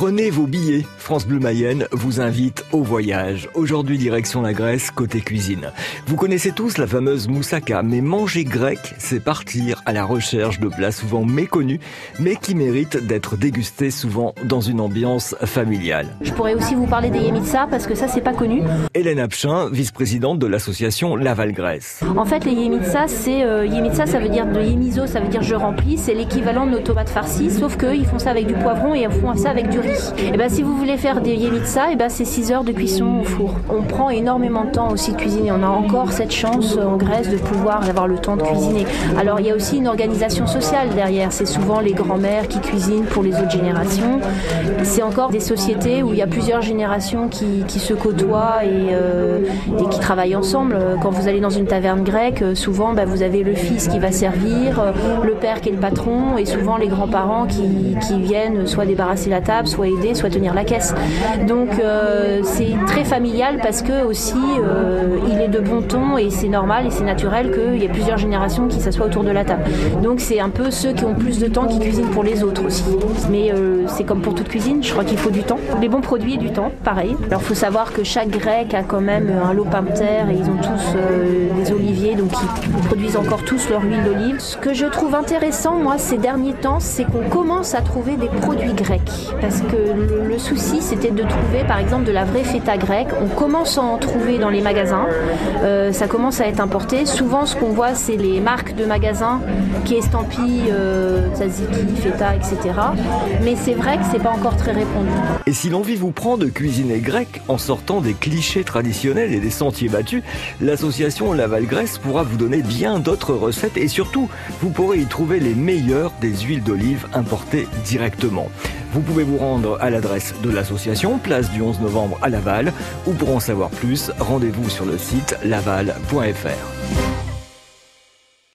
Prenez vos billets. France Bleu Mayenne vous invite au voyage. Aujourd'hui, direction la Grèce, côté cuisine. Vous connaissez tous la fameuse moussaka, mais manger grec, c'est partir à la recherche de plats souvent méconnus, mais qui méritent d'être dégustés souvent dans une ambiance familiale. Je pourrais aussi vous parler des yemitsa parce que ça, c'est pas connu. Hélène Apchin, vice-présidente de l'association Laval Grèce. En fait, les yemitsa, c'est euh, yemitsa, ça veut dire de yemizo, ça veut dire je remplis. C'est l'équivalent de nos tomates farcies, sauf qu'ils font ça avec du poivron et ils font ça avec du riz. Et ben, si vous voulez faire des yemitsa, et ben, c'est 6 heures de cuisson au four. On prend énormément de temps aussi de cuisiner. On a encore cette chance en Grèce de pouvoir avoir le temps de cuisiner. Alors, il y a aussi une organisation sociale derrière. C'est souvent les grands-mères qui cuisinent pour les autres générations. C'est encore des sociétés où il y a plusieurs générations qui, qui se côtoient et, euh, qui travaillent ensemble. Quand vous allez dans une taverne grecque, souvent ben, vous avez le fils qui va servir, le père qui est le patron et souvent les grands-parents qui, qui viennent soit débarrasser la table, soit aider, soit tenir la caisse. Donc euh, c'est très familial parce que aussi euh, il est de bon ton et c'est normal et c'est naturel qu'il y ait plusieurs générations qui s'assoient autour de la table. Donc c'est un peu ceux qui ont plus de temps qui cuisinent pour les autres aussi. Mais euh, c'est comme pour toute cuisine, je crois qu'il faut du temps. Les bons produits et du temps, pareil. Alors faut savoir que chaque grec a quand même un lopin de terre et ils ont tous ils produisent encore tous leur huile d'olive. Ce que je trouve intéressant, moi, ces derniers temps, c'est qu'on commence à trouver des produits grecs. Parce que le, souci, c'était de trouver, par exemple, de la vraie feta grecque. On commence à en trouver dans les magasins. Euh, ça commence à être importé. Souvent, ce qu'on voit, c'est les marques de magasins qui estampillent euh, tzatziki, feta, etc. Mais c'est vrai que c'est pas encore très répandu. Et si l'envie vous prend de cuisiner grec en sortant des clichés traditionnels et des sentiers battus, l'association Laval Grèce vous donner bien d'autres recettes et surtout, vous pourrez y trouver les meilleures des huiles d'olive importées directement. Vous pouvez vous rendre à l'adresse de l'association, place du 11 novembre à Laval, ou pour en savoir plus, rendez-vous sur le site laval.fr.